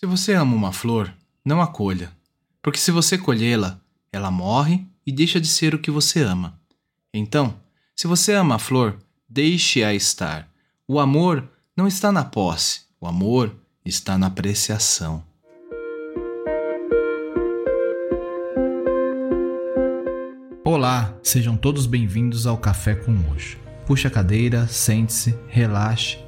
Se você ama uma flor, não a colha, porque se você colhê-la, ela morre e deixa de ser o que você ama. Então, se você ama a flor, deixe-a estar. O amor não está na posse, o amor está na apreciação. Olá, sejam todos bem-vindos ao Café com Hoje. Puxe a cadeira, sente-se, relaxe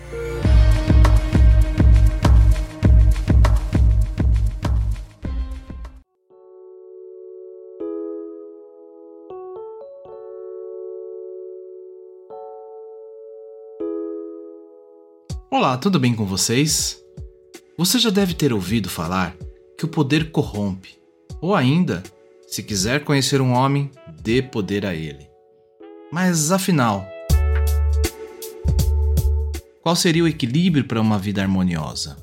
Olá, tudo bem com vocês? Você já deve ter ouvido falar que o poder corrompe, ou ainda, se quiser conhecer um homem, dê poder a ele. Mas afinal, qual seria o equilíbrio para uma vida harmoniosa?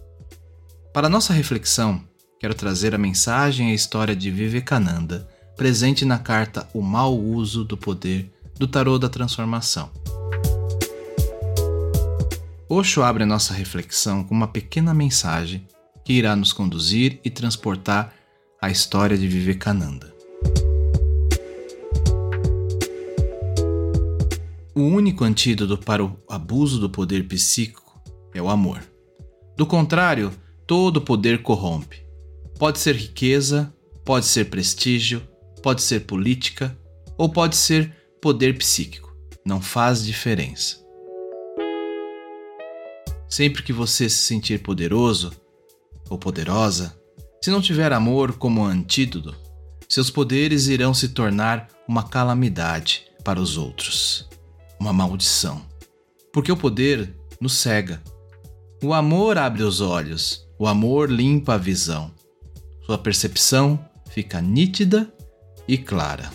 Para nossa reflexão, quero trazer a mensagem e a história de Vivekananda, presente na carta O Mau Uso do Poder do Tarô da Transformação. Osho abre a nossa reflexão com uma pequena mensagem que irá nos conduzir e transportar à história de Vivekananda. O único antídoto para o abuso do poder psíquico é o amor. Do contrário, todo poder corrompe. Pode ser riqueza, pode ser prestígio, pode ser política ou pode ser poder psíquico. Não faz diferença. Sempre que você se sentir poderoso ou poderosa, se não tiver amor como antídoto, seus poderes irão se tornar uma calamidade para os outros, uma maldição. Porque o poder nos cega. O amor abre os olhos, o amor limpa a visão. Sua percepção fica nítida e clara.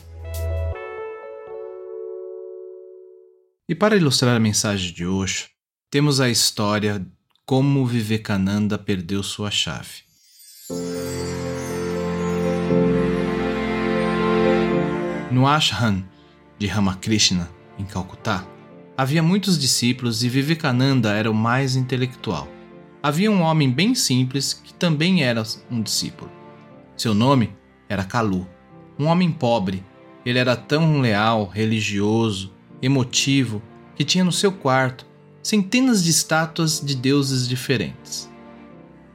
E para ilustrar a mensagem de hoje, temos a história como Vivekananda perdeu sua chave. No ashram de Ramakrishna, em Calcutá, havia muitos discípulos e Vivekananda era o mais intelectual. Havia um homem bem simples que também era um discípulo. Seu nome era Kalu, um homem pobre. Ele era tão leal, religioso, emotivo, que tinha no seu quarto centenas de estátuas de deuses diferentes.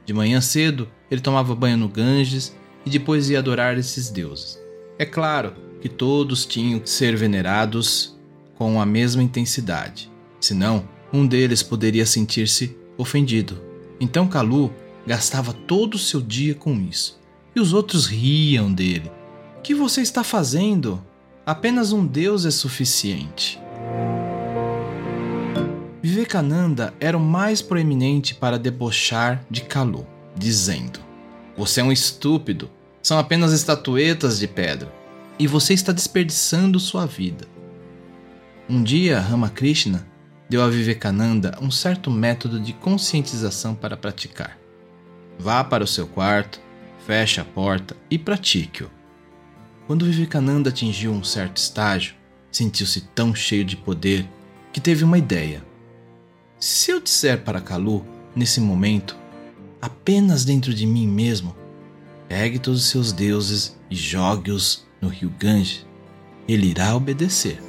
De manhã cedo, ele tomava banho no Ganges e depois ia adorar esses deuses. É claro que todos tinham que ser venerados com a mesma intensidade, senão um deles poderia sentir-se ofendido. Então Kalu gastava todo o seu dia com isso, e os outros riam dele. O que você está fazendo? Apenas um deus é suficiente. Vivekananda era o mais proeminente para debochar de Kalu, dizendo: Você é um estúpido, são apenas estatuetas de pedra, e você está desperdiçando sua vida. Um dia, Ramakrishna deu a Vivekananda um certo método de conscientização para praticar. Vá para o seu quarto, feche a porta e pratique-o. Quando Vivekananda atingiu um certo estágio, sentiu-se tão cheio de poder que teve uma ideia. Se eu disser para Kalu, nesse momento, apenas dentro de mim mesmo, pegue todos os seus deuses e jogue-os no rio Gange, ele irá obedecer.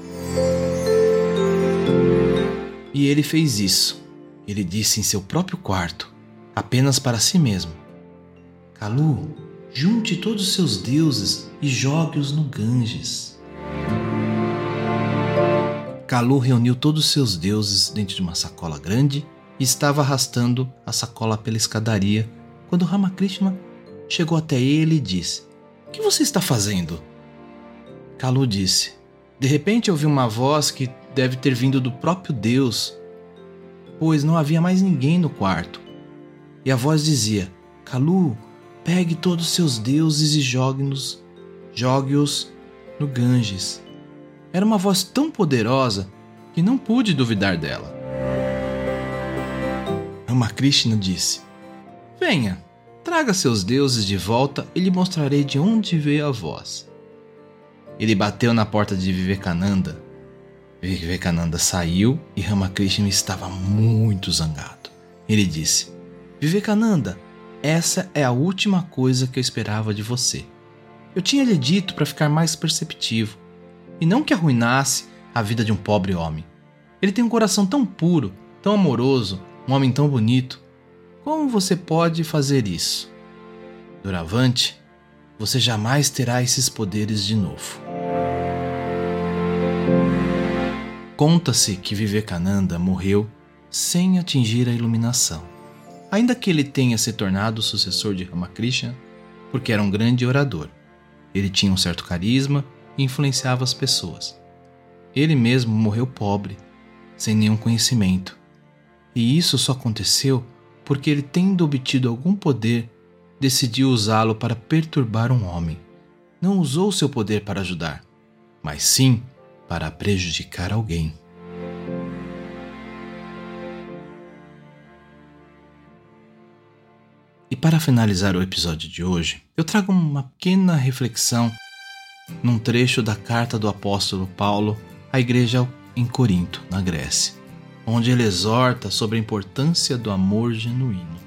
E ele fez isso. Ele disse em seu próprio quarto, apenas para si mesmo: Kalu, junte todos os seus deuses e jogue-os no Ganges. Kalu reuniu todos os seus deuses dentro de uma sacola grande e estava arrastando a sacola pela escadaria quando Ramakrishna chegou até ele e disse: O que você está fazendo? Kalu disse: De repente ouvi uma voz que deve ter vindo do próprio Deus, pois não havia mais ninguém no quarto. E a voz dizia: Kalu, pegue todos os seus deuses e jogue-os jogue no Ganges. Era uma voz tão poderosa que não pude duvidar dela. Ramakrishna disse: Venha, traga seus deuses de volta e lhe mostrarei de onde veio a voz. Ele bateu na porta de Vivekananda. Vivekananda saiu e Ramakrishna estava muito zangado. Ele disse: Vivekananda, essa é a última coisa que eu esperava de você. Eu tinha lhe dito para ficar mais perceptivo, e não que arruinasse a vida de um pobre homem. Ele tem um coração tão puro, tão amoroso, um homem tão bonito. Como você pode fazer isso? Doravante, você jamais terá esses poderes de novo. Conta-se que Vivekananda morreu sem atingir a iluminação. Ainda que ele tenha se tornado sucessor de Ramakrishna, porque era um grande orador. Ele tinha um certo carisma influenciava as pessoas. Ele mesmo morreu pobre, sem nenhum conhecimento. E isso só aconteceu porque ele, tendo obtido algum poder, decidiu usá-lo para perturbar um homem. Não usou seu poder para ajudar, mas sim para prejudicar alguém. E para finalizar o episódio de hoje, eu trago uma pequena reflexão num trecho da carta do apóstolo Paulo à igreja em Corinto, na Grécia, onde ele exorta sobre a importância do amor genuíno.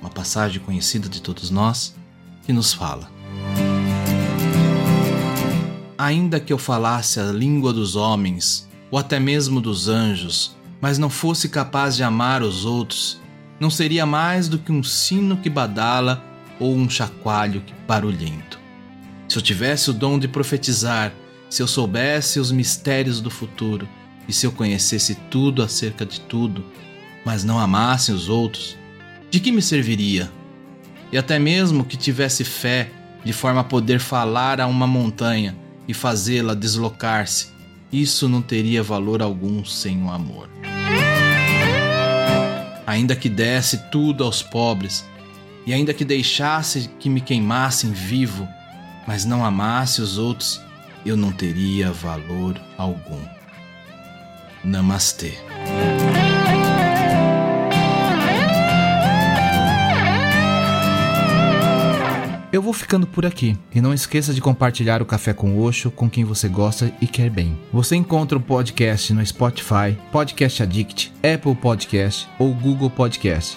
Uma passagem conhecida de todos nós que nos fala: Ainda que eu falasse a língua dos homens, ou até mesmo dos anjos, mas não fosse capaz de amar os outros, não seria mais do que um sino que badala ou um chacoalho barulhento. Se eu tivesse o dom de profetizar se eu soubesse os mistérios do futuro e se eu conhecesse tudo acerca de tudo, mas não amasse os outros, de que me serviria? E até mesmo que tivesse fé de forma a poder falar a uma montanha e fazê-la deslocar-se, isso não teria valor algum sem o amor. Ainda que desse tudo aos pobres, e ainda que deixasse que me queimassem vivo, mas não amasse os outros, eu não teria valor algum. Namastê. Eu vou ficando por aqui e não esqueça de compartilhar o Café com Oxo com quem você gosta e quer bem. Você encontra o podcast no Spotify, Podcast Addict, Apple Podcast ou Google Podcast.